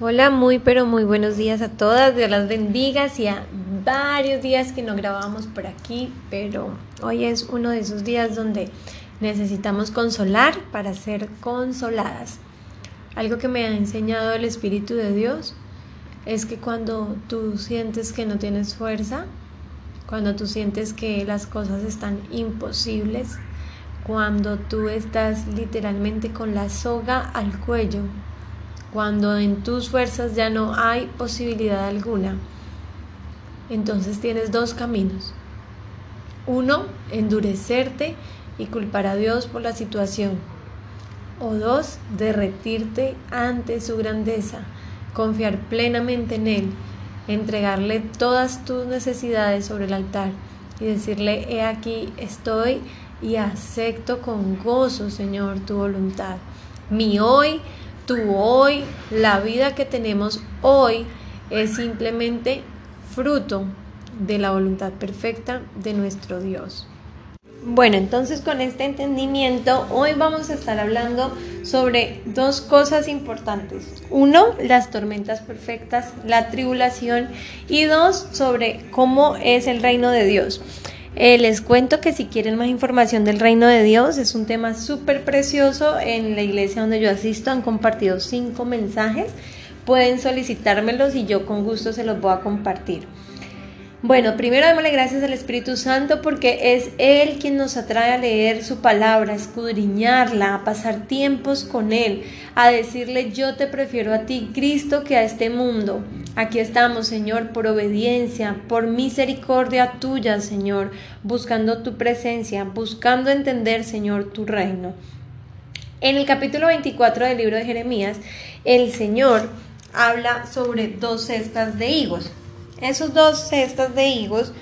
Hola, muy pero muy buenos días a todas, Dios las bendiga, hacía varios días que no grabábamos por aquí, pero hoy es uno de esos días donde necesitamos consolar para ser consoladas. Algo que me ha enseñado el Espíritu de Dios es que cuando tú sientes que no tienes fuerza, cuando tú sientes que las cosas están imposibles, cuando tú estás literalmente con la soga al cuello, cuando en tus fuerzas ya no hay posibilidad alguna, entonces tienes dos caminos. Uno, endurecerte y culpar a Dios por la situación. O dos, derretirte ante su grandeza, confiar plenamente en Él, entregarle todas tus necesidades sobre el altar y decirle, he aquí estoy y acepto con gozo, Señor, tu voluntad. Mi hoy tu hoy, la vida que tenemos hoy es simplemente fruto de la voluntad perfecta de nuestro Dios. Bueno, entonces con este entendimiento, hoy vamos a estar hablando sobre dos cosas importantes. Uno, las tormentas perfectas, la tribulación y dos, sobre cómo es el reino de Dios. Eh, les cuento que si quieren más información del reino de Dios, es un tema súper precioso. En la iglesia donde yo asisto han compartido cinco mensajes. Pueden solicitármelos y yo con gusto se los voy a compartir. Bueno, primero démosle gracias al Espíritu Santo porque es Él quien nos atrae a leer su palabra, a escudriñarla, a pasar tiempos con Él, a decirle yo te prefiero a ti, Cristo, que a este mundo. Aquí estamos, Señor, por obediencia, por misericordia tuya, Señor, buscando tu presencia, buscando entender, Señor, tu reino. En el capítulo 24 del libro de Jeremías, el Señor habla sobre dos cestas de higos. Esos dos cestas de higos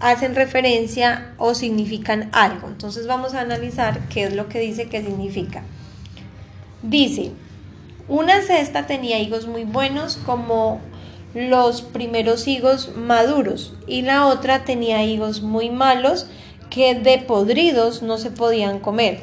hacen referencia o significan algo. Entonces vamos a analizar qué es lo que dice que significa. Dice, una cesta tenía higos muy buenos como los primeros higos maduros y la otra tenía higos muy malos que de podridos no se podían comer.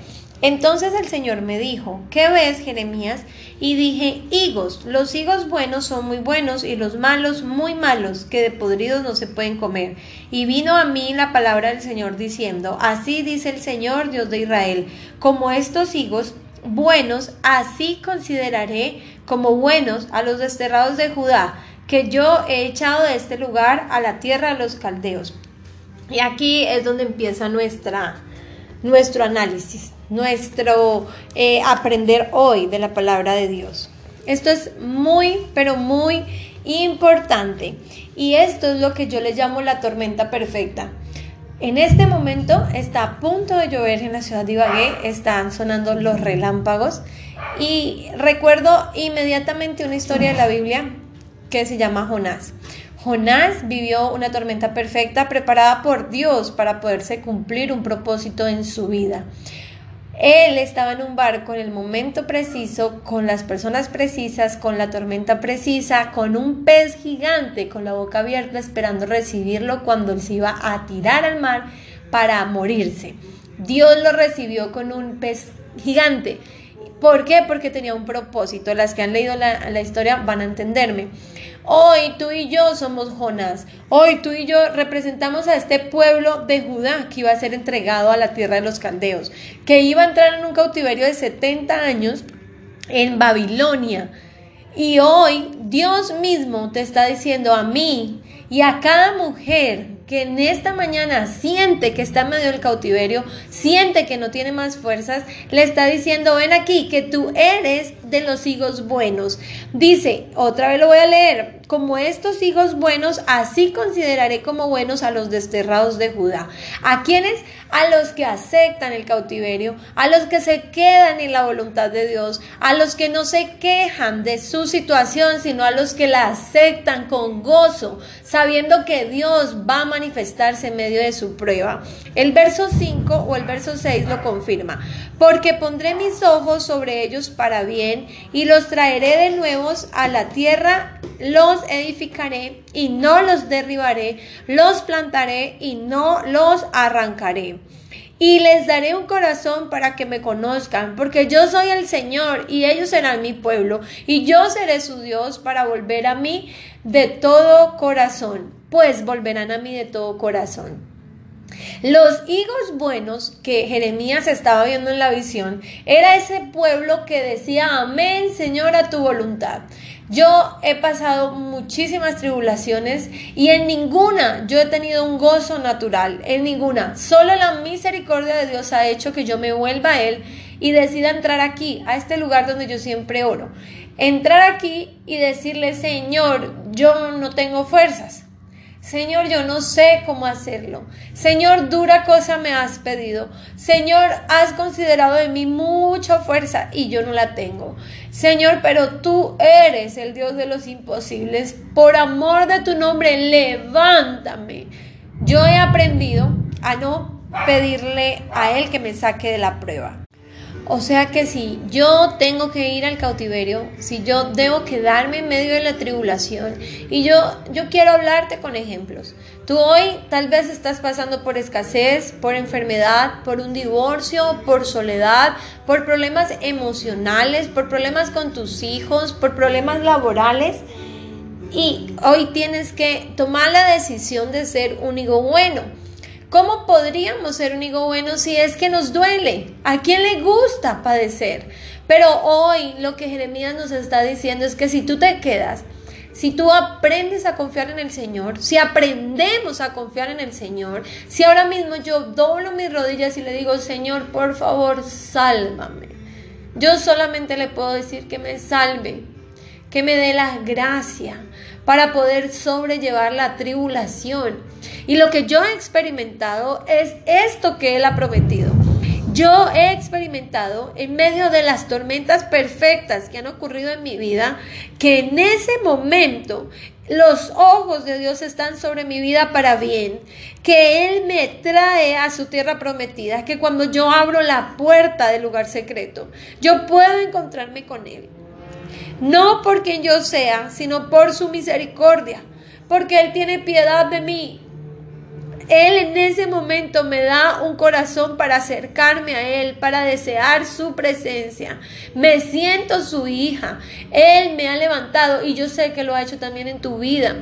Entonces el Señor me dijo, ¿qué ves, Jeremías? Y dije, higos, los higos buenos son muy buenos y los malos muy malos, que de podridos no se pueden comer. Y vino a mí la palabra del Señor diciendo, así dice el Señor Dios de Israel, como estos higos buenos, así consideraré como buenos a los desterrados de Judá que yo he echado de este lugar a la tierra de los caldeos. Y aquí es donde empieza nuestro análisis, nuestro eh, aprender hoy de la palabra de Dios. Esto es muy, pero muy importante. Y esto es lo que yo le llamo la tormenta perfecta. En este momento está a punto de llover en la ciudad de Ibagué, están sonando los relámpagos y recuerdo inmediatamente una historia de la Biblia que se llama Jonás. Jonás vivió una tormenta perfecta preparada por Dios para poderse cumplir un propósito en su vida. Él estaba en un barco en el momento preciso, con las personas precisas, con la tormenta precisa, con un pez gigante con la boca abierta esperando recibirlo cuando él se iba a tirar al mar para morirse. Dios lo recibió con un pez gigante ¿Por qué? Porque tenía un propósito. Las que han leído la, historia van a entenderme. Hoy tú y yo somos Jonás. Hoy tú y yo representamos a este pueblo de Judá que iba a ser entregado a la tierra de los caldeos, que iba a entrar en un cautiverio de 70 años en Babilonia. Y hoy Dios mismo te está diciendo a mí y a cada mujer que en esta mañana siente que está en medio del cautiverio, siente que no tiene más fuerzas, le está diciendo, ven aquí, que tú eres de los hijos buenos. Dice, otra vez lo voy a leer, como estos hijos buenos, así consideraré como buenos a los desterrados de Judá. ¿A quienes? A los que aceptan el cautiverio, a los que se quedan en la voluntad de Dios, a los que no se quejan de su situación, sino a los que la aceptan con gozo, sabiendo que Dios va a manifestarse en medio de su prueba. El verso 5 o el verso 6 lo confirma, porque pondré mis ojos sobre ellos para bien y los traeré de nuevos a la tierra, los edificaré y no los derribaré, los plantaré y no los arrancaré. y les daré un corazón para que me conozcan, porque yo soy el Señor y ellos serán mi pueblo, y yo seré su Dios para volver a mí de todo corazón, pues volverán a mí de todo corazón. Los higos buenos que Jeremías estaba viendo en la visión era ese pueblo que decía, amén, Señor, a tu voluntad. Yo he pasado muchísimas tribulaciones y en ninguna yo he tenido un gozo natural, en ninguna. Solo la misericordia de Dios ha hecho que yo me vuelva a Él y decida entrar aquí, a este lugar donde yo siempre oro. Entrar aquí y decirle, Señor, yo no tengo fuerzas. Señor, yo no sé cómo hacerlo. Señor, dura cosa me has pedido. Señor, has considerado de mí mucha fuerza y yo no la tengo. Señor, pero tú eres el Dios de los imposibles. Por amor de tu nombre, levántame. Yo he aprendido a no pedirle a Él que me saque de la prueba. O sea que si yo tengo que ir al cautiverio, si yo debo quedarme en medio de la tribulación, y yo, yo quiero hablarte con ejemplos. Tú hoy tal vez estás pasando por escasez, por enfermedad, por un divorcio, por soledad, por problemas emocionales, por problemas con tus hijos, por problemas laborales. Y hoy tienes que tomar la decisión de ser un hijo bueno ¿Cómo podríamos ser un hijo bueno si es que nos duele? ¿A quién le gusta padecer? Pero hoy lo que Jeremías nos está diciendo es que si tú te quedas, si tú aprendes a confiar en el Señor, si aprendemos a confiar en el Señor, si ahora mismo yo doblo mis rodillas y le digo, Señor, por favor, sálvame. Yo solamente le puedo decir que me salve, que me dé la gracia para poder sobrellevar la tribulación. Y lo que yo he experimentado es esto que Él ha prometido. Yo he experimentado en medio de las tormentas perfectas que han ocurrido en mi vida, que en ese momento los ojos de Dios están sobre mi vida para bien, que Él me trae a su tierra prometida, que cuando yo abro la puerta del lugar secreto, yo puedo encontrarme con Él no por quien yo sea, sino por su misericordia, porque Él tiene piedad de mí. Él en ese momento me da un corazón para acercarme a Él, para desear su presencia. Me siento su hija. Él me ha levantado y yo sé que lo ha hecho también en tu vida.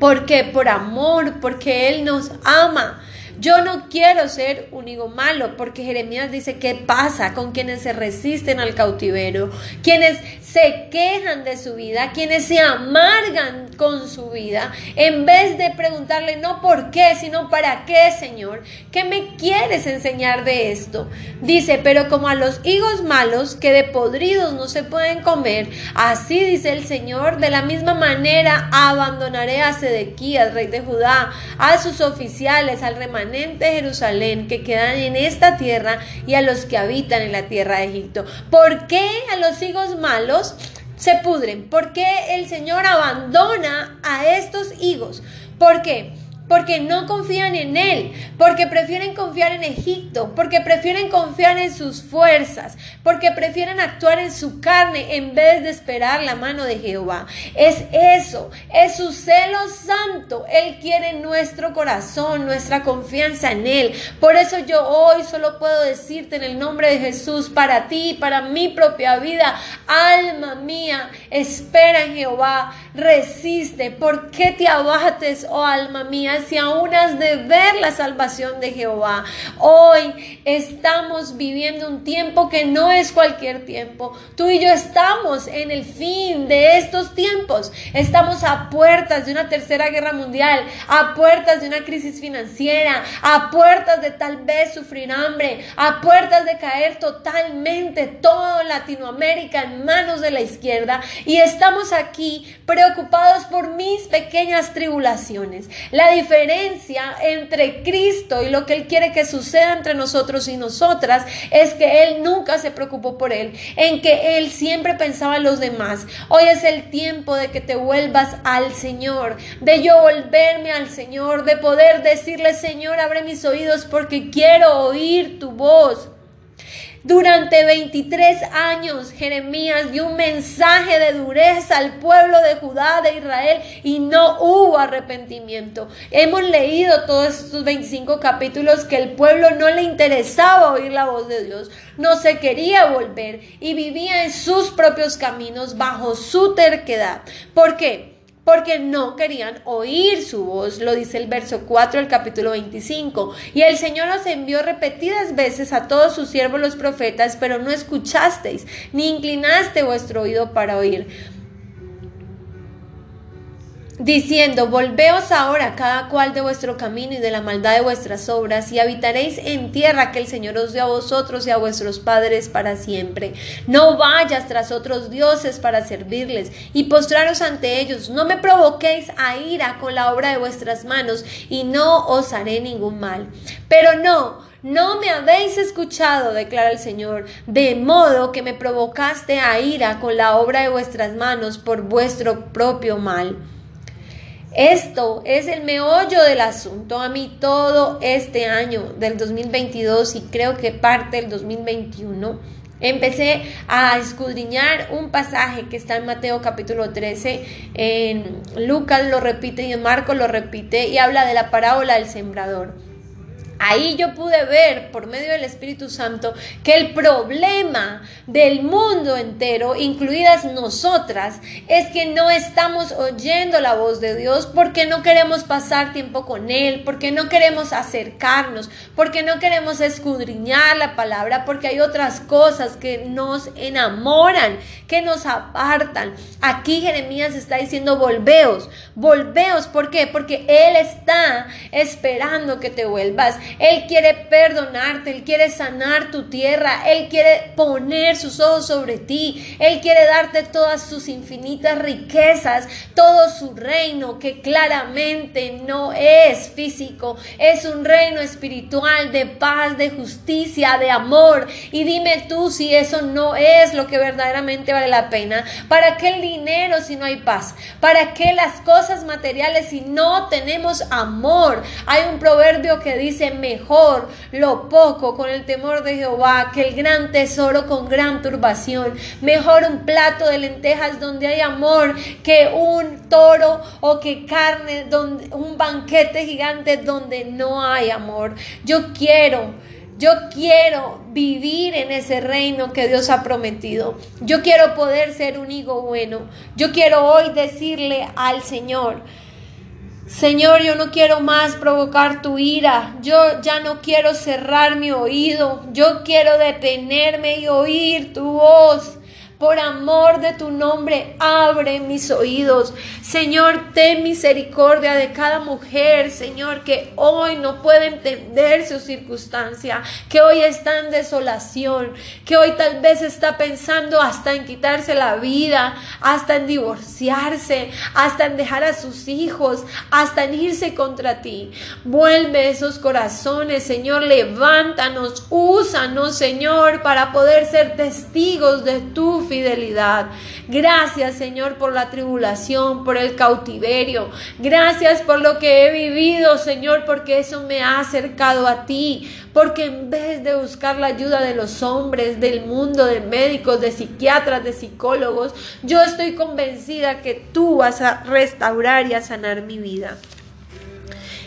Porque por amor, porque Él nos ama. Yo no quiero ser un hijo malo, porque Jeremías dice, ¿qué pasa con quienes se resisten al cautiverio? Quienes se quejan de su vida, quienes se amargan con su vida, en vez de preguntarle no por qué, sino para qué, Señor, ¿qué me quieres enseñar de esto? Dice, pero como a los higos malos que de podridos no se pueden comer, así dice el Señor, de la misma manera abandonaré a Sedequías, rey de Judá, a sus oficiales, al remanente de Jerusalén que quedan en esta tierra y a los que habitan en la tierra de Egipto. ¿Por qué a los higos malos? se pudren? ¿Por qué el Señor abandona a estos higos? ¿Por qué? Porque no confían en Él, porque prefieren confiar en Egipto, porque prefieren confiar en sus fuerzas, porque prefieren actuar en su carne en vez de esperar la mano de Jehová. Es eso, es su celo santo. Él quiere nuestro corazón, nuestra confianza en Él. Por eso yo hoy solo puedo decirte en el nombre de Jesús, para ti, para mi propia vida, alma mía, espera en Jehová, resiste. ¿Por qué te abates, oh alma mía? Aún has de ver la salvación de Jehová. Hoy estamos viviendo un tiempo que no es cualquier tiempo. Tú y yo estamos en el fin de estos tiempos. Estamos a puertas de una tercera guerra mundial, a puertas de una crisis financiera, a puertas de tal vez sufrir hambre, a puertas de caer totalmente todo Latinoamérica en manos de la izquierda. Y estamos aquí preocupados por mis pequeñas tribulaciones. La entre Cristo y lo que Él quiere que suceda entre nosotros y nosotras es que Él nunca se preocupó por Él, en que Él siempre pensaba en los demás. Hoy es el tiempo de que te vuelvas al Señor, de yo volverme al Señor, de poder decirle, Señor, abre mis oídos porque quiero oír tu voz. Durante 23 años Jeremías dio un mensaje de dureza al pueblo de Judá, de Israel, y no hubo arrepentimiento. Hemos leído todos estos 25 capítulos que el pueblo no le interesaba oír la voz de Dios, no se quería volver y vivía en sus propios caminos bajo su terquedad. ¿Por qué? Porque no querían oír su voz, lo dice el verso 4 del capítulo 25. Y el Señor os envió repetidas veces a todos sus siervos los profetas, pero no escuchasteis, ni inclinaste vuestro oído para oír diciendo, volveos ahora cada cual de vuestro camino y de la maldad de vuestras obras, y habitaréis en tierra que el Señor os dio a vosotros y a vuestros padres para siempre. No vayas tras otros dioses para servirles y postraros ante ellos. No me provoquéis a ira con la obra de vuestras manos, y no os haré ningún mal. Pero no, no me habéis escuchado, declara el Señor, de modo que me provocaste a ira con la obra de vuestras manos por vuestro propio mal. Esto es el meollo del asunto. A mí todo este año del 2022 y creo que parte del 2021 empecé a escudriñar un pasaje que está en Mateo capítulo 13, en Lucas lo repite y en Marcos lo repite y habla de la parábola del sembrador. Ahí yo pude ver por medio del Espíritu Santo que el problema del mundo entero, incluidas nosotras, es que no estamos oyendo la voz de Dios porque no queremos pasar tiempo con Él, porque no queremos acercarnos, porque no queremos escudriñar la palabra, porque hay otras cosas que nos enamoran, que nos apartan. Aquí Jeremías está diciendo, volveos, volveos, ¿por qué? Porque Él está esperando que te vuelvas. Él quiere perdonarte, Él quiere sanar tu tierra, Él quiere poner sus ojos sobre ti, Él quiere darte todas sus infinitas riquezas, todo su reino que claramente no es físico, es un reino espiritual de paz, de justicia, de amor. Y dime tú si eso no es lo que verdaderamente vale la pena. ¿Para qué el dinero si no hay paz? ¿Para qué las cosas materiales si no tenemos amor? Hay un proverbio que dice, mejor lo poco con el temor de Jehová que el gran tesoro con gran turbación. Mejor un plato de lentejas donde hay amor que un toro o que carne, donde, un banquete gigante donde no hay amor. Yo quiero yo quiero vivir en ese reino que Dios ha prometido. Yo quiero poder ser un hijo bueno. Yo quiero hoy decirle al Señor, Señor, yo no quiero más provocar tu ira. Yo ya no quiero cerrar mi oído. Yo quiero detenerme y oír tu voz. Por amor de tu nombre, abre mis oídos. Señor, ten misericordia de cada mujer, Señor, que hoy no puede entender su circunstancia, que hoy está en desolación, que hoy tal vez está pensando hasta en quitarse la vida, hasta en divorciarse, hasta en dejar a sus hijos, hasta en irse contra ti. Vuelve esos corazones, Señor, levántanos, úsanos, Señor, para poder ser testigos de tu fidelidad. Gracias, Señor, por la tribulación, por el cautiverio. Gracias por lo que he vivido, Señor, porque eso me ha acercado a ti. Porque en vez de buscar la ayuda de los hombres, del mundo, de médicos, de psiquiatras, de psicólogos, yo estoy convencida que tú vas a restaurar y a sanar mi vida.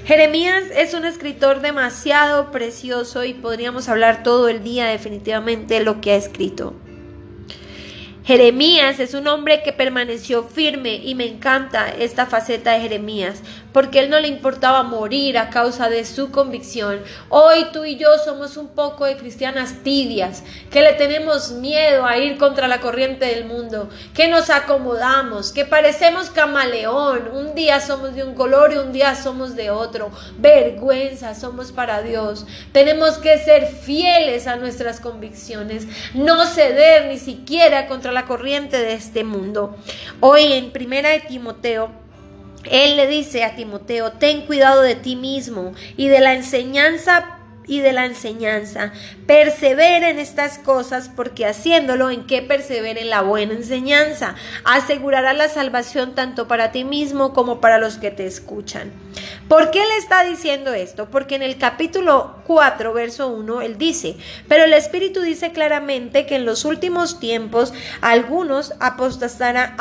Jeremías es un escritor demasiado precioso y podríamos hablar todo el día definitivamente de lo que ha escrito. Jeremías es un hombre que permaneció firme y me encanta esta faceta de Jeremías porque él no le importaba morir a causa de su convicción. Hoy tú y yo somos un poco de cristianas tibias, que le tenemos miedo a ir contra la corriente del mundo, que nos acomodamos, que parecemos camaleón, un día somos de un color y un día somos de otro. Vergüenza somos para Dios. Tenemos que ser fieles a nuestras convicciones, no ceder ni siquiera contra la corriente de este mundo. Hoy en Primera de Timoteo él le dice a Timoteo, ten cuidado de ti mismo y de la enseñanza y de la enseñanza. Persevera en estas cosas porque haciéndolo en que persevere en la buena enseñanza. Asegurará la salvación tanto para ti mismo como para los que te escuchan. ¿Por qué le está diciendo esto? Porque en el capítulo 4, verso 1, él dice, pero el Espíritu dice claramente que en los últimos tiempos algunos apostatarán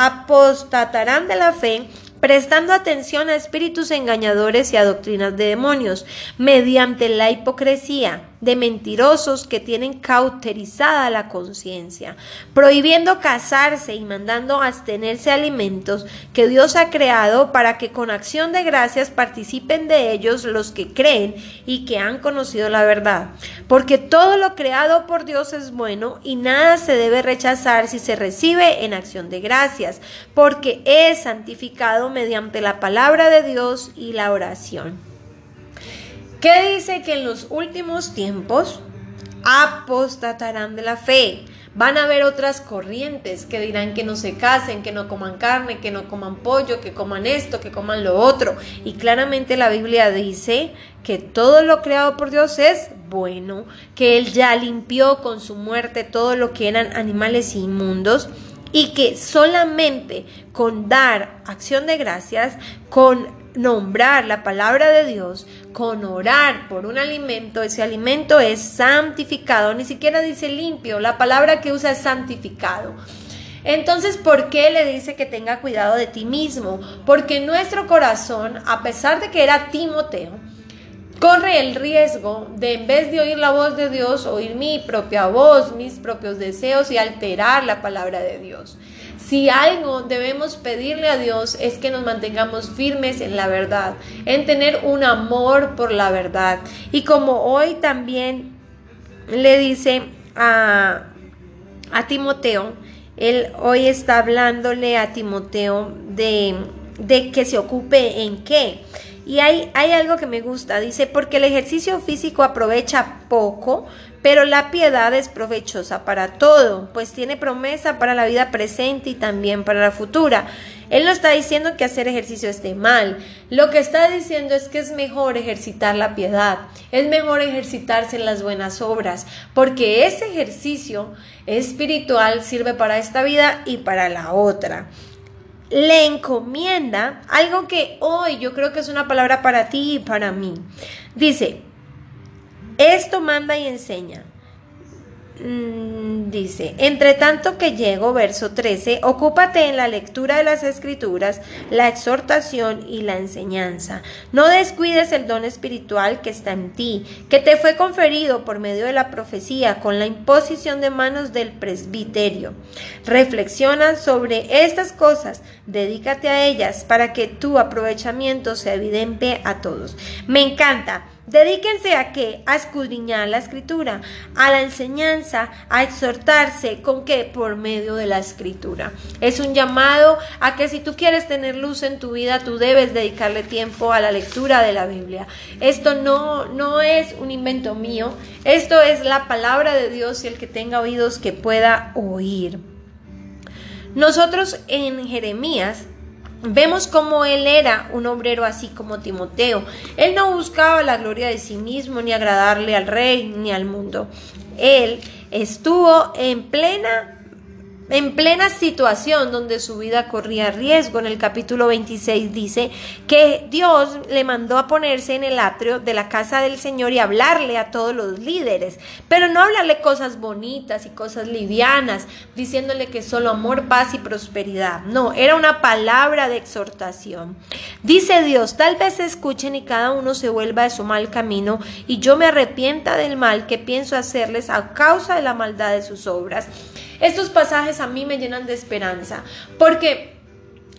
de la fe prestando atención a espíritus engañadores y a doctrinas de demonios, mediante la hipocresía de mentirosos que tienen cauterizada la conciencia, prohibiendo casarse y mandando abstenerse alimentos que Dios ha creado para que con acción de gracias participen de ellos los que creen y que han conocido la verdad. Porque todo lo creado por Dios es bueno y nada se debe rechazar si se recibe en acción de gracias, porque es santificado mediante la palabra de Dios y la oración. ¿Qué dice que en los últimos tiempos apostatarán de la fe? Van a haber otras corrientes que dirán que no se casen, que no coman carne, que no coman pollo, que coman esto, que coman lo otro. Y claramente la Biblia dice que todo lo creado por Dios es bueno, que Él ya limpió con su muerte todo lo que eran animales inmundos y que solamente con dar acción de gracias, con nombrar la palabra de Dios, con orar por un alimento, ese alimento es santificado, ni siquiera dice limpio, la palabra que usa es santificado. Entonces, ¿por qué le dice que tenga cuidado de ti mismo? Porque nuestro corazón, a pesar de que era Timoteo, corre el riesgo de en vez de oír la voz de Dios, oír mi propia voz, mis propios deseos y alterar la palabra de Dios. Si algo debemos pedirle a Dios es que nos mantengamos firmes en la verdad, en tener un amor por la verdad. Y como hoy también le dice a, a Timoteo, él hoy está hablándole a Timoteo de, de que se ocupe en qué. Y hay, algo que me gusta, dice, porque el ejercicio físico aprovecha poco, pero la piedad es provechosa para todo, pues tiene promesa para la vida presente y también para la futura. Él no está diciendo que hacer ejercicio esté mal, lo que está diciendo es que es mejor ejercitar la piedad, es mejor ejercitarse en las buenas obras, porque ese ejercicio espiritual sirve para esta vida y para la otra le encomienda algo que hoy yo creo que es una palabra para ti y para mí. Dice, esto manda y enseña. Mm, dice, entre tanto que llego, verso 13, ocúpate en la lectura de las escrituras, la exhortación y la enseñanza. No descuides el don espiritual que está en ti, que te fue conferido por medio de la profecía con la imposición de manos del presbiterio. Reflexiona sobre estas cosas, dedícate a ellas para que tu aprovechamiento sea evidente a todos. Me encanta Dedíquense a qué? A escudriñar la escritura, a la enseñanza, a exhortarse con qué? Por medio de la escritura. Es un llamado a que si tú quieres tener luz en tu vida, tú debes dedicarle tiempo a la lectura de la Biblia. Esto no, no es un invento mío, esto es la palabra de Dios y el que tenga oídos que pueda oír. Nosotros en Jeremías Vemos cómo él era un obrero así como Timoteo. Él no buscaba la gloria de sí mismo, ni agradarle al rey, ni al mundo. Él estuvo en plena en plena situación donde su vida corría riesgo. En el capítulo 26 dice que Dios le mandó a ponerse en el atrio de la casa del Señor y hablarle a todos los líderes, pero no hablarle cosas bonitas y cosas livianas, diciéndole que solo amor, paz y prosperidad. No, era una palabra de exhortación. Dice Dios, tal vez escuchen y cada uno se vuelva de su mal camino y yo me arrepienta del mal que pienso hacerles a causa de la maldad de sus obras. Estos pasajes a mí me llenan de esperanza, porque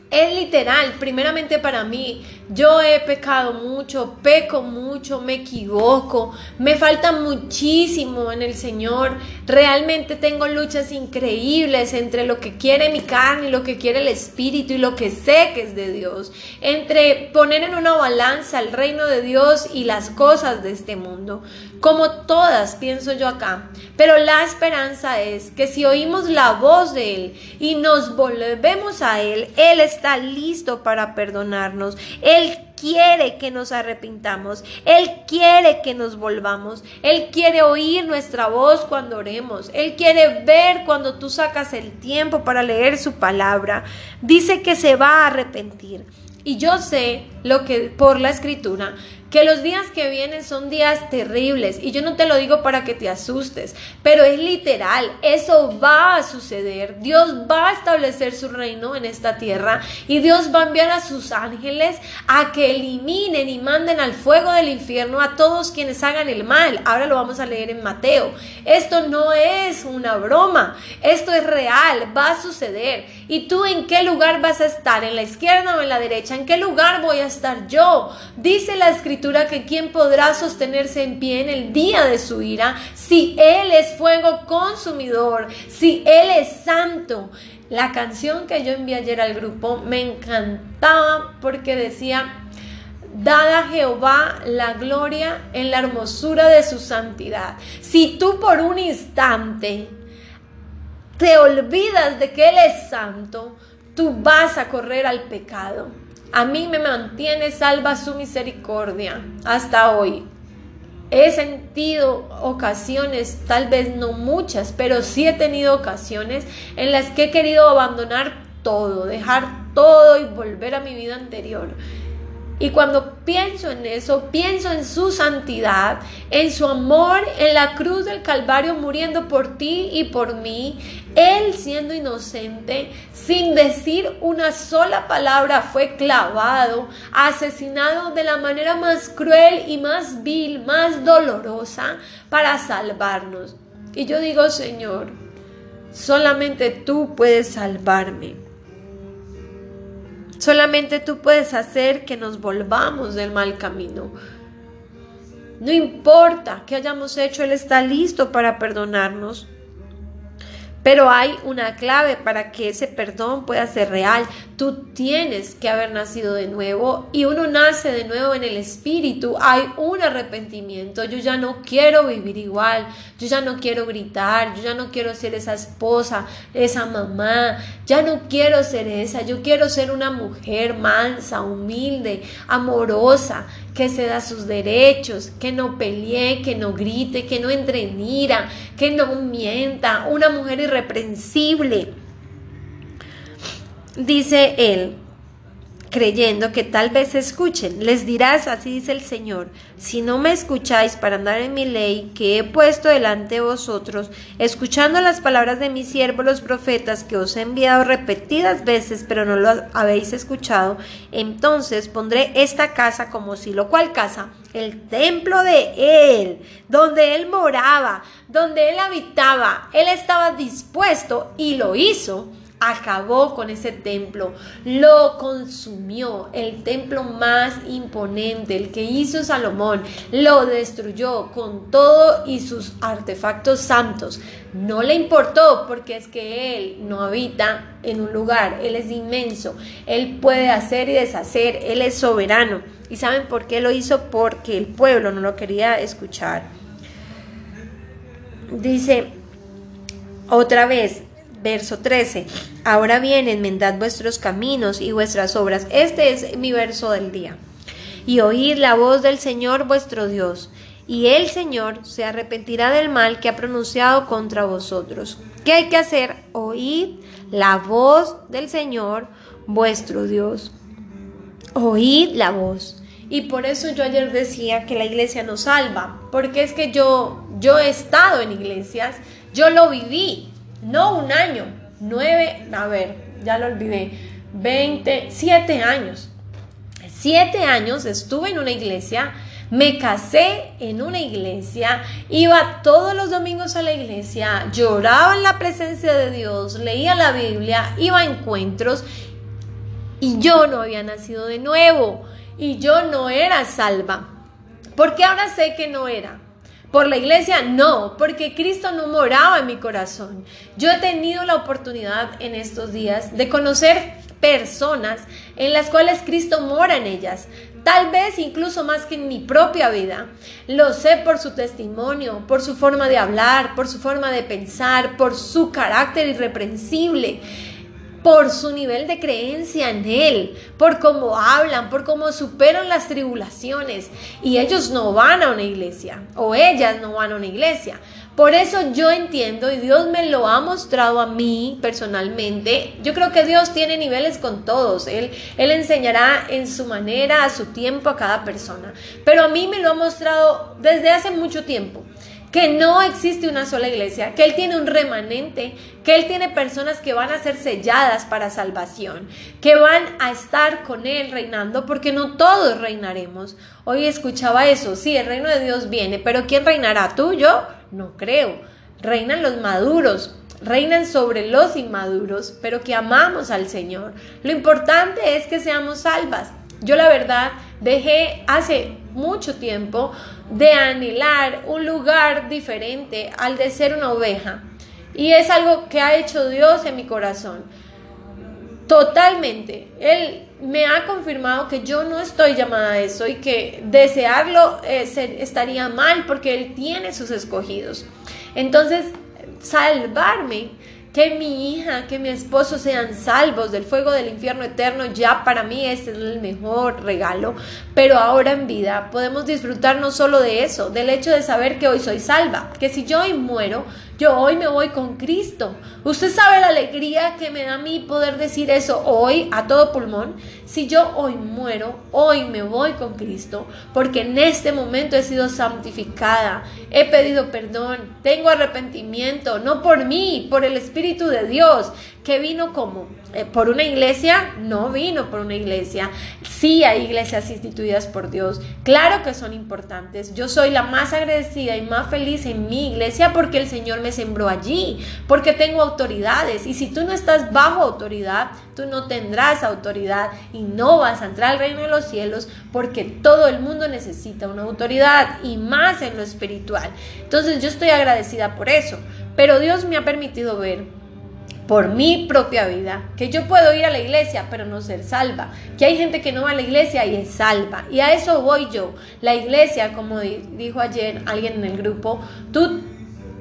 es literal, primeramente para mí, yo he pecado mucho, peco mucho, me equivoco, me falta muchísimo en el Señor. Realmente tengo luchas increíbles entre lo que quiere mi carne y lo que quiere el Espíritu y lo que sé que es de Dios. Entre poner en una balanza el reino de Dios y las cosas de este mundo. Como todas, pienso yo acá. Pero la esperanza es que si oímos la voz de Él y nos volvemos a Él, Él está listo para perdonarnos. Él quiere que nos arrepintamos. Él quiere que nos volvamos. Él quiere oír nuestra voz cuando oremos. Él quiere ver cuando tú sacas el tiempo para leer su palabra. Dice que se va a arrepentir. Y yo sé lo que por la escritura que los días que vienen son días terribles y yo no te lo digo para que te asustes, pero es literal, eso va a suceder. Dios va a establecer su reino en esta tierra y Dios va a enviar a sus ángeles a que eliminen y manden al fuego del infierno a todos quienes hagan el mal. Ahora lo vamos a leer en Mateo. Esto no es una broma, esto es real, va a suceder. ¿Y tú en qué lugar vas a estar? ¿En la izquierda o en la derecha? ¿En qué lugar voy a estar yo? Dice la escritura que quién podrá sostenerse en pie en el día de su ira si Él es fuego consumidor, si Él es santo. La canción que yo envié ayer al grupo me encantaba porque decía, Dada Jehová la gloria en la hermosura de su santidad. Si tú por un instante te olvidas de que Él es santo, tú vas a correr al pecado. A mí me mantiene salva su misericordia hasta hoy. He sentido ocasiones, tal vez no muchas, pero sí he tenido ocasiones en las que he querido abandonar todo, dejar todo y volver a mi vida anterior. Y cuando pienso en eso, pienso en su santidad, en su amor en la cruz del Calvario muriendo por ti y por mí, él siendo inocente, sin decir una sola palabra, fue clavado, asesinado de la manera más cruel y más vil, más dolorosa para salvarnos. Y yo digo, Señor, solamente tú puedes salvarme. Solamente tú puedes hacer que nos volvamos del mal camino. No importa qué hayamos hecho, Él está listo para perdonarnos. Pero hay una clave para que ese perdón pueda ser real. Tú tienes que haber nacido de nuevo y uno nace de nuevo en el espíritu. Hay un arrepentimiento. Yo ya no quiero vivir igual. Yo ya no quiero gritar. Yo ya no quiero ser esa esposa, esa mamá. Ya no quiero ser esa. Yo quiero ser una mujer mansa, humilde, amorosa, que se da sus derechos, que no pelee, que no grite, que no entre en ira, que no mienta, una mujer irreprensible. Dice él, creyendo que tal vez escuchen. Les dirás, así dice el Señor, si no me escucháis para andar en mi ley que he puesto delante de vosotros, escuchando las palabras de mis siervos los profetas que os he enviado repetidas veces, pero no lo habéis escuchado, entonces pondré esta casa como si lo cual casa, el templo de Él, donde Él moraba, donde Él habitaba, Él estaba dispuesto y lo hizo acabó con ese templo, lo consumió, el templo más imponente, el que hizo Salomón, lo destruyó con todo y sus artefactos santos. No le importó porque es que Él no habita en un lugar, Él es inmenso, Él puede hacer y deshacer, Él es soberano. ¿Y saben por qué lo hizo? Porque el pueblo no lo quería escuchar. Dice otra vez, verso 13. Ahora bien, enmendad vuestros caminos y vuestras obras. Este es mi verso del día. Y oíd la voz del Señor vuestro Dios. Y el Señor se arrepentirá del mal que ha pronunciado contra vosotros. ¿Qué hay que hacer? Oíd la voz del Señor vuestro Dios. Oíd la voz. Y por eso yo ayer decía que la iglesia nos salva, porque es que yo yo he estado en iglesias, yo lo viví, no un año, nueve, a ver, ya lo olvidé, 20, siete años. Siete años estuve en una iglesia, me casé en una iglesia, iba todos los domingos a la iglesia, lloraba en la presencia de Dios, leía la Biblia, iba a encuentros y yo no había nacido de nuevo y yo no era salva. Porque ahora sé que no era. ¿Por la iglesia? No, porque Cristo no moraba en mi corazón. Yo he tenido la oportunidad en estos días de conocer personas en las cuales Cristo mora en ellas, tal vez incluso más que en mi propia vida. Lo sé por su testimonio, por su forma de hablar, por su forma de pensar, por su carácter irreprensible. Por su nivel de creencia en Él, por cómo hablan, por cómo superan las tribulaciones. Y ellos no van a una iglesia, o ellas no van a una iglesia. Por eso yo entiendo, y Dios me lo ha mostrado a mí personalmente, yo creo que Dios tiene niveles con todos, Él, Él enseñará en su manera, a su tiempo, a cada persona. Pero a mí me lo ha mostrado desde hace mucho tiempo que no existe una sola iglesia, que Él tiene un remanente, que Él tiene personas que van a ser selladas para salvación, que van a estar con Él reinando, porque no todos reinaremos. Hoy escuchaba eso, sí, el reino de Dios viene, pero ¿quién reinará? ¿Tú, yo? No creo. Reinan los maduros, reinan sobre los inmaduros, pero que amamos al Señor. Lo importante es que seamos salvas. Yo la verdad dejé hace mucho tiempo de anhelar un lugar diferente al de ser una oveja. Y es algo que ha hecho Dios en mi corazón. Totalmente. Él me ha confirmado que yo no estoy llamada a eso y que desearlo eh, estaría mal porque Él tiene sus escogidos. Entonces, salvarme que mi hija, que mi esposo sean salvos del fuego del infierno eterno, ya para mí ese es el mejor regalo. Pero ahora en vida podemos disfrutar no solo de eso, del hecho de saber que hoy soy salva, que si yo hoy muero, yo hoy me voy con Cristo. Usted sabe la alegría que me da a mí poder decir eso hoy a todo pulmón. Si yo hoy muero, hoy me voy con Cristo, porque en este momento he sido santificada, he pedido perdón, tengo arrepentimiento, no por mí, por el Espíritu de Dios, que vino como eh, por una iglesia, no vino por una iglesia. Sí hay iglesias instituidas por Dios, claro que son importantes. Yo soy la más agradecida y más feliz en mi iglesia porque el Señor me sembró allí, porque tengo autoridades. Y si tú no estás bajo autoridad, tú no tendrás autoridad no vas a entrar al reino de los cielos porque todo el mundo necesita una autoridad y más en lo espiritual. Entonces yo estoy agradecida por eso. Pero Dios me ha permitido ver por mi propia vida, que yo puedo ir a la iglesia pero no ser salva, que hay gente que no va a la iglesia y es salva. Y a eso voy yo. La iglesia, como dijo ayer alguien en el grupo, tú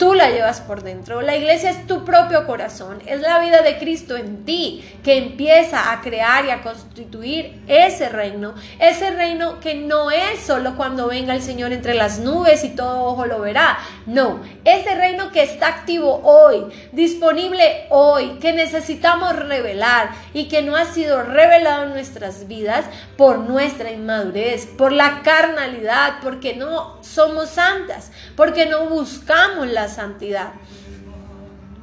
tú la llevas por dentro. La iglesia es tu propio corazón, es la vida de Cristo en ti que empieza a crear y a constituir ese reino. Ese reino que no es solo cuando venga el Señor entre las nubes y todo ojo lo verá. No, ese reino que está activo hoy, disponible hoy, que necesitamos revelar y que no ha sido revelado en nuestras vidas por nuestra inmadurez, por la carnalidad, porque no somos santas, porque no buscamos las santidad.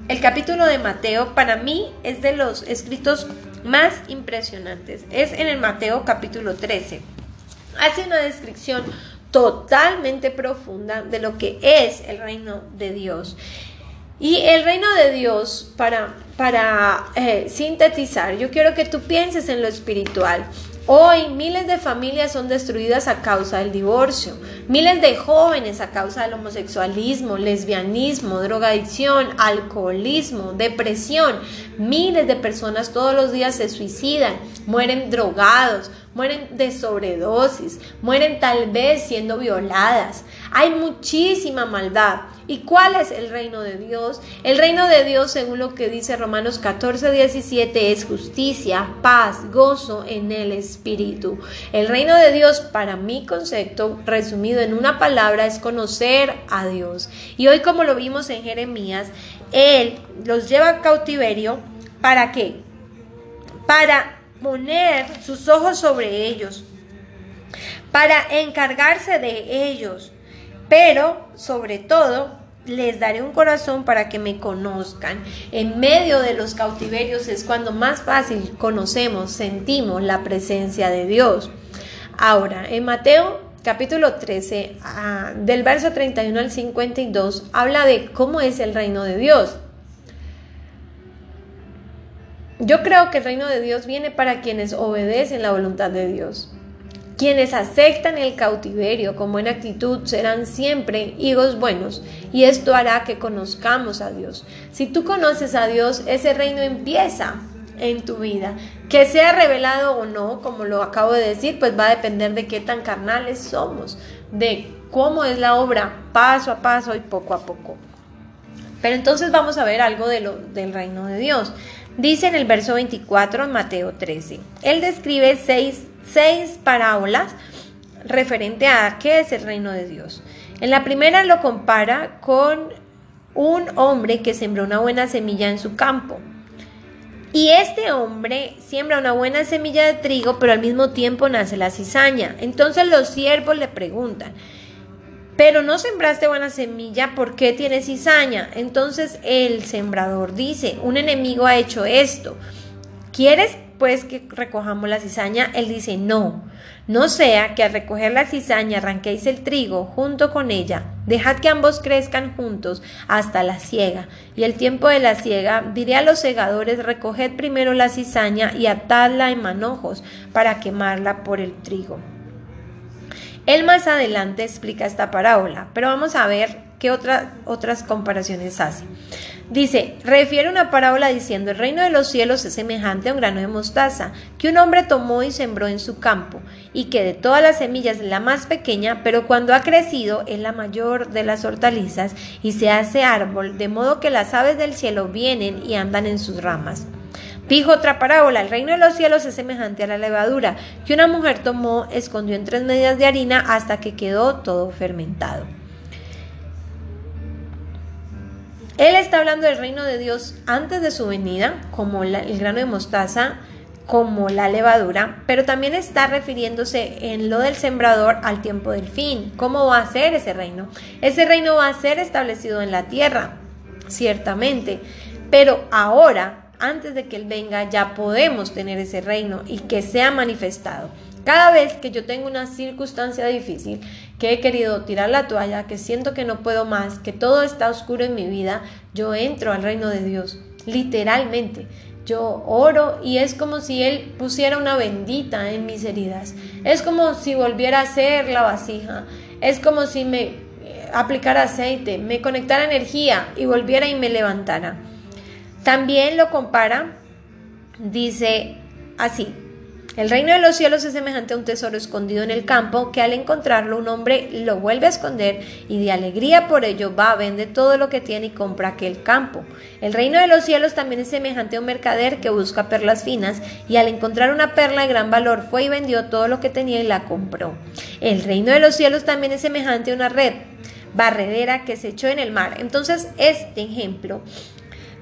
El capítulo de Mateo para mí es de los escritos más impresionantes. Es en el Mateo capítulo 13. Hace una descripción totalmente profunda de lo que es el reino de Dios. Y el reino de Dios, para, para eh, sintetizar, yo quiero que tú pienses en lo espiritual. Hoy miles de familias son destruidas a causa del divorcio, miles de jóvenes a causa del homosexualismo, lesbianismo, drogadicción, alcoholismo, depresión. Miles de personas todos los días se suicidan, mueren drogados, mueren de sobredosis, mueren tal vez siendo violadas. Hay muchísima maldad. ¿Y cuál es el reino de Dios? El reino de Dios, según lo que dice Romanos 14, 17, es justicia, paz, gozo en el Espíritu. El reino de Dios, para mi concepto, resumido en una palabra, es conocer a Dios. Y hoy, como lo vimos en Jeremías, Él los lleva a cautiverio. ¿Para qué? Para poner sus ojos sobre ellos, para encargarse de ellos, pero sobre todo les daré un corazón para que me conozcan. En medio de los cautiverios es cuando más fácil conocemos, sentimos la presencia de Dios. Ahora, en Mateo capítulo 13, ah, del verso 31 al 52, habla de cómo es el reino de Dios. Yo creo que el reino de Dios viene para quienes obedecen la voluntad de Dios. Quienes aceptan el cautiverio con buena actitud serán siempre hijos buenos y esto hará que conozcamos a Dios. Si tú conoces a Dios, ese reino empieza en tu vida. Que sea revelado o no, como lo acabo de decir, pues va a depender de qué tan carnales somos, de cómo es la obra paso a paso y poco a poco. Pero entonces vamos a ver algo de lo, del reino de Dios. Dice en el verso 24 en Mateo 13. Él describe seis, seis parábolas referente a qué es el reino de Dios. En la primera lo compara con un hombre que sembró una buena semilla en su campo. Y este hombre siembra una buena semilla de trigo, pero al mismo tiempo nace la cizaña. Entonces los siervos le preguntan, pero no sembraste buena semilla, ¿por qué tienes cizaña? Entonces el sembrador dice, un enemigo ha hecho esto. ¿Quieres pues que recojamos la cizaña? Él dice, no. No sea que al recoger la cizaña arranquéis el trigo junto con ella. Dejad que ambos crezcan juntos hasta la siega. Y el tiempo de la siega diré a los segadores, recoged primero la cizaña y atadla en manojos para quemarla por el trigo. Él más adelante explica esta parábola, pero vamos a ver qué otras comparaciones hace. Dice, refiere una parábola diciendo, el reino de los cielos es semejante a un grano de mostaza, que un hombre tomó y sembró en su campo, y que de todas las semillas es la más pequeña, pero cuando ha crecido es la mayor de las hortalizas, y se hace árbol, de modo que las aves del cielo vienen y andan en sus ramas. Dijo otra parábola, el reino de los cielos es semejante a la levadura, que una mujer tomó, escondió en tres medidas de harina hasta que quedó todo fermentado. Él está hablando del reino de Dios antes de su venida, como el grano de mostaza, como la levadura, pero también está refiriéndose en lo del sembrador al tiempo del fin. ¿Cómo va a ser ese reino? Ese reino va a ser establecido en la tierra, ciertamente, pero ahora, antes de que Él venga, ya podemos tener ese reino y que sea manifestado. Cada vez que yo tengo una circunstancia difícil, que he querido tirar la toalla, que siento que no puedo más, que todo está oscuro en mi vida, yo entro al reino de Dios, literalmente. Yo oro y es como si Él pusiera una bendita en mis heridas. Es como si volviera a ser la vasija. Es como si me eh, aplicara aceite, me conectara energía y volviera y me levantara. También lo compara, dice así, el reino de los cielos es semejante a un tesoro escondido en el campo que al encontrarlo un hombre lo vuelve a esconder y de alegría por ello va, vende todo lo que tiene y compra aquel campo. El reino de los cielos también es semejante a un mercader que busca perlas finas y al encontrar una perla de gran valor fue y vendió todo lo que tenía y la compró. El reino de los cielos también es semejante a una red barredera que se echó en el mar. Entonces, este ejemplo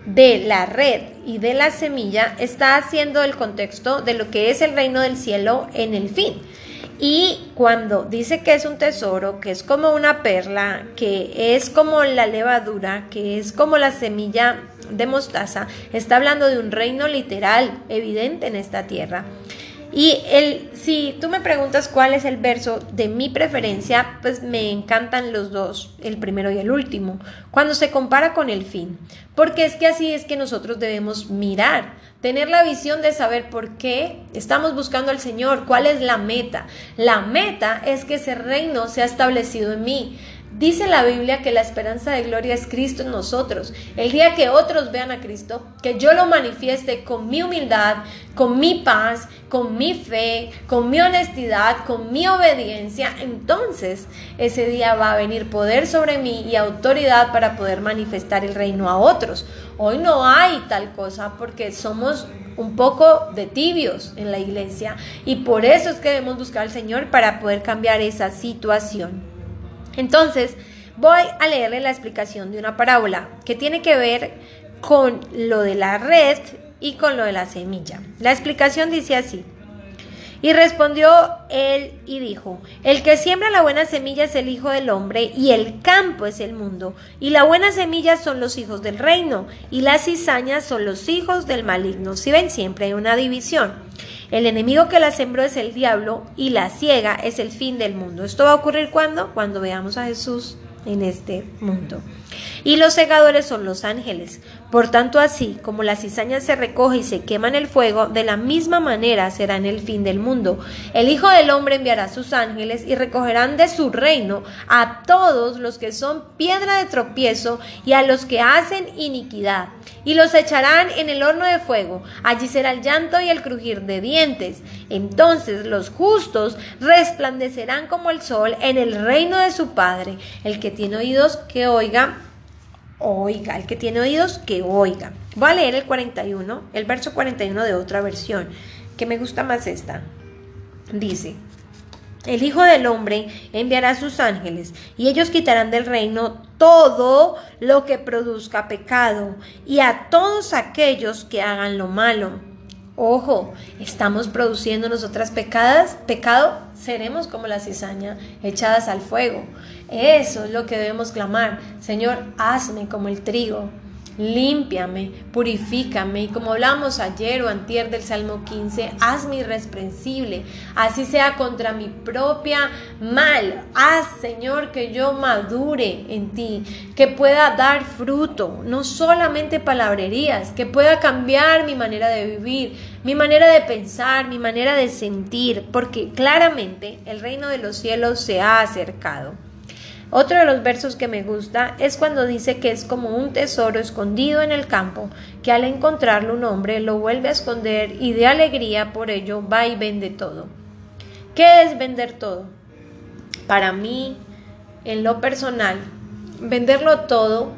de la red y de la semilla está haciendo el contexto de lo que es el reino del cielo en el fin. Y cuando dice que es un tesoro, que es como una perla, que es como la levadura, que es como la semilla de mostaza, está hablando de un reino literal, evidente en esta tierra. Y el, si tú me preguntas cuál es el verso de mi preferencia, pues me encantan los dos, el primero y el último, cuando se compara con el fin. Porque es que así es que nosotros debemos mirar, tener la visión de saber por qué estamos buscando al Señor, cuál es la meta. La meta es que ese reino sea establecido en mí. Dice la Biblia que la esperanza de gloria es Cristo en nosotros. El día que otros vean a Cristo, que yo lo manifieste con mi humildad, con mi paz, con mi fe, con mi honestidad, con mi obediencia, entonces ese día va a venir poder sobre mí y autoridad para poder manifestar el reino a otros. Hoy no hay tal cosa porque somos un poco de tibios en la iglesia y por eso es que debemos buscar al Señor para poder cambiar esa situación. Entonces, voy a leerle la explicación de una parábola que tiene que ver con lo de la red y con lo de la semilla. La explicación dice así. Y respondió él y dijo, el que siembra la buena semilla es el Hijo del Hombre y el campo es el mundo, y la buena semilla son los hijos del reino, y las cizañas son los hijos del maligno. Si ven, siempre hay una división. El enemigo que la sembró es el diablo y la ciega es el fin del mundo. ¿Esto va a ocurrir cuando? Cuando veamos a Jesús en este mundo. Y los segadores son los ángeles. Por tanto, así como la cizaña se recoge y se quema en el fuego, de la misma manera será en el fin del mundo. El Hijo del Hombre enviará sus ángeles y recogerán de su reino a todos los que son piedra de tropiezo y a los que hacen iniquidad. Y los echarán en el horno de fuego. Allí será el llanto y el crujir de dientes. Entonces los justos resplandecerán como el sol en el reino de su Padre. El que tiene oídos, que oiga oiga. El que tiene oídos, que oiga. Voy a leer el 41, el verso 41 de otra versión, que me gusta más esta. Dice, el Hijo del Hombre enviará a sus ángeles y ellos quitarán del reino todo lo que produzca pecado y a todos aquellos que hagan lo malo. Ojo, estamos produciendo nosotras pecadas, pecado, seremos como la cizaña echadas al fuego. Eso es lo que debemos clamar. Señor, hazme como el trigo límpiame, purifícame. Y como hablamos ayer o antier del Salmo 15, hazme irresprensible, así sea contra mi propia mal, haz Señor que yo madure en ti, que pueda dar fruto, no solamente palabrerías, que pueda cambiar mi manera de vivir, mi manera de pensar, mi manera de sentir, porque claramente el reino de los cielos se ha acercado. Otro de los versos que me gusta es cuando dice que es como un tesoro escondido en el campo, que al encontrarlo un hombre lo vuelve a esconder y de alegría por ello va y vende todo. ¿Qué es vender todo? Para mí, en lo personal, venderlo todo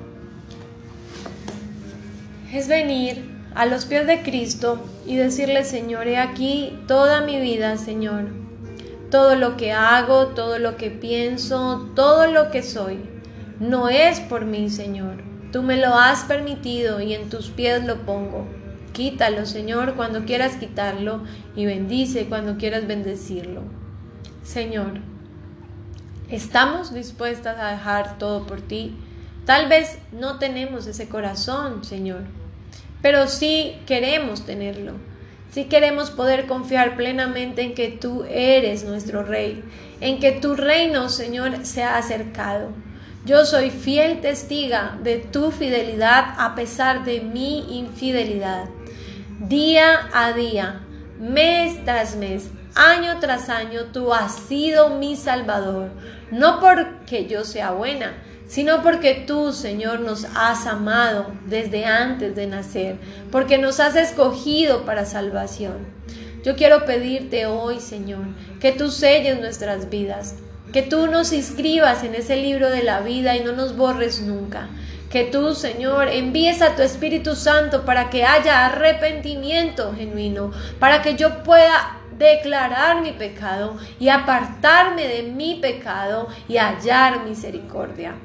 es venir a los pies de Cristo y decirle, Señor, he aquí toda mi vida, Señor todo lo que hago, todo lo que pienso, todo lo que soy, no es por mí, Señor. Tú me lo has permitido y en tus pies lo pongo. Quítalo, Señor, cuando quieras quitarlo y bendice cuando quieras bendecirlo. Señor, estamos dispuestas a dejar todo por ti. Tal vez no tenemos ese corazón, Señor, pero sí queremos tenerlo. Si queremos poder confiar plenamente en que tú eres nuestro Rey, en que tu reino, Señor, se ha acercado. Yo soy fiel testiga de tu fidelidad a pesar de mi infidelidad. Día a día, mes tras mes, año tras año, tú has sido mi Salvador. No porque yo sea buena, sino porque tú, Señor, nos has amado desde antes de nacer, porque nos has escogido para salvación. Yo quiero pedirte hoy, Señor, que tú selles nuestras vidas, que tú nos inscribas en ese libro de la vida y no nos borres nunca. Que tú, Señor, envíes a tu Espíritu Santo para que haya arrepentimiento genuino, para que yo pueda declarar mi pecado y apartarme de mi pecado y hallar misericordia.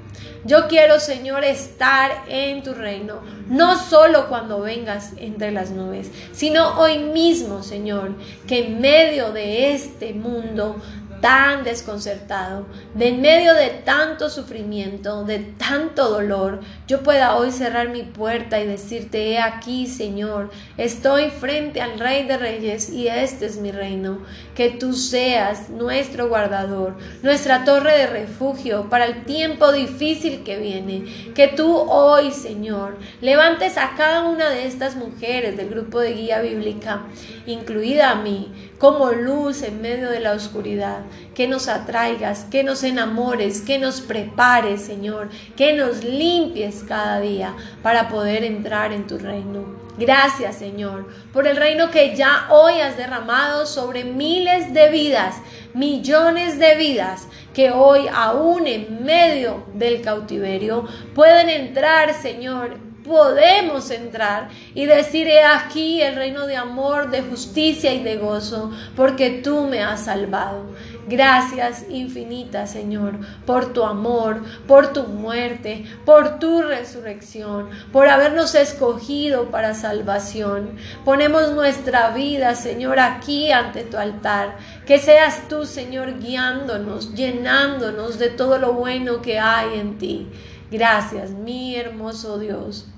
Yo quiero, Señor, estar en tu reino, no solo cuando vengas entre las nubes, sino hoy mismo, Señor, que en medio de este mundo tan desconcertado, de en medio de tanto sufrimiento, de tanto dolor, yo pueda hoy cerrar mi puerta y decirte, he aquí, Señor, estoy frente al Rey de Reyes y este es mi reino. Que tú seas nuestro guardador, nuestra torre de refugio para el tiempo difícil que viene. Que tú hoy, Señor, levantes a cada una de estas mujeres del grupo de guía bíblica, incluida a mí, como luz en medio de la oscuridad que nos atraigas, que nos enamores, que nos prepares, Señor, que nos limpies cada día para poder entrar en tu reino. Gracias, Señor, por el reino que ya hoy has derramado sobre miles de vidas, millones de vidas que hoy aún en medio del cautiverio pueden entrar, Señor, podemos entrar y decir, he aquí el reino de amor, de justicia y de gozo, porque tú me has salvado. Gracias infinitas, Señor, por tu amor, por tu muerte, por tu resurrección, por habernos escogido para salvación. Ponemos nuestra vida, Señor, aquí ante tu altar. Que seas tú, Señor, guiándonos, llenándonos de todo lo bueno que hay en ti. Gracias, mi hermoso Dios.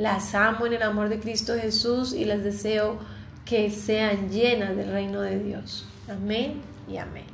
Las amo en el amor de Cristo Jesús y les deseo que sean llenas del reino de Dios. Amén y amén.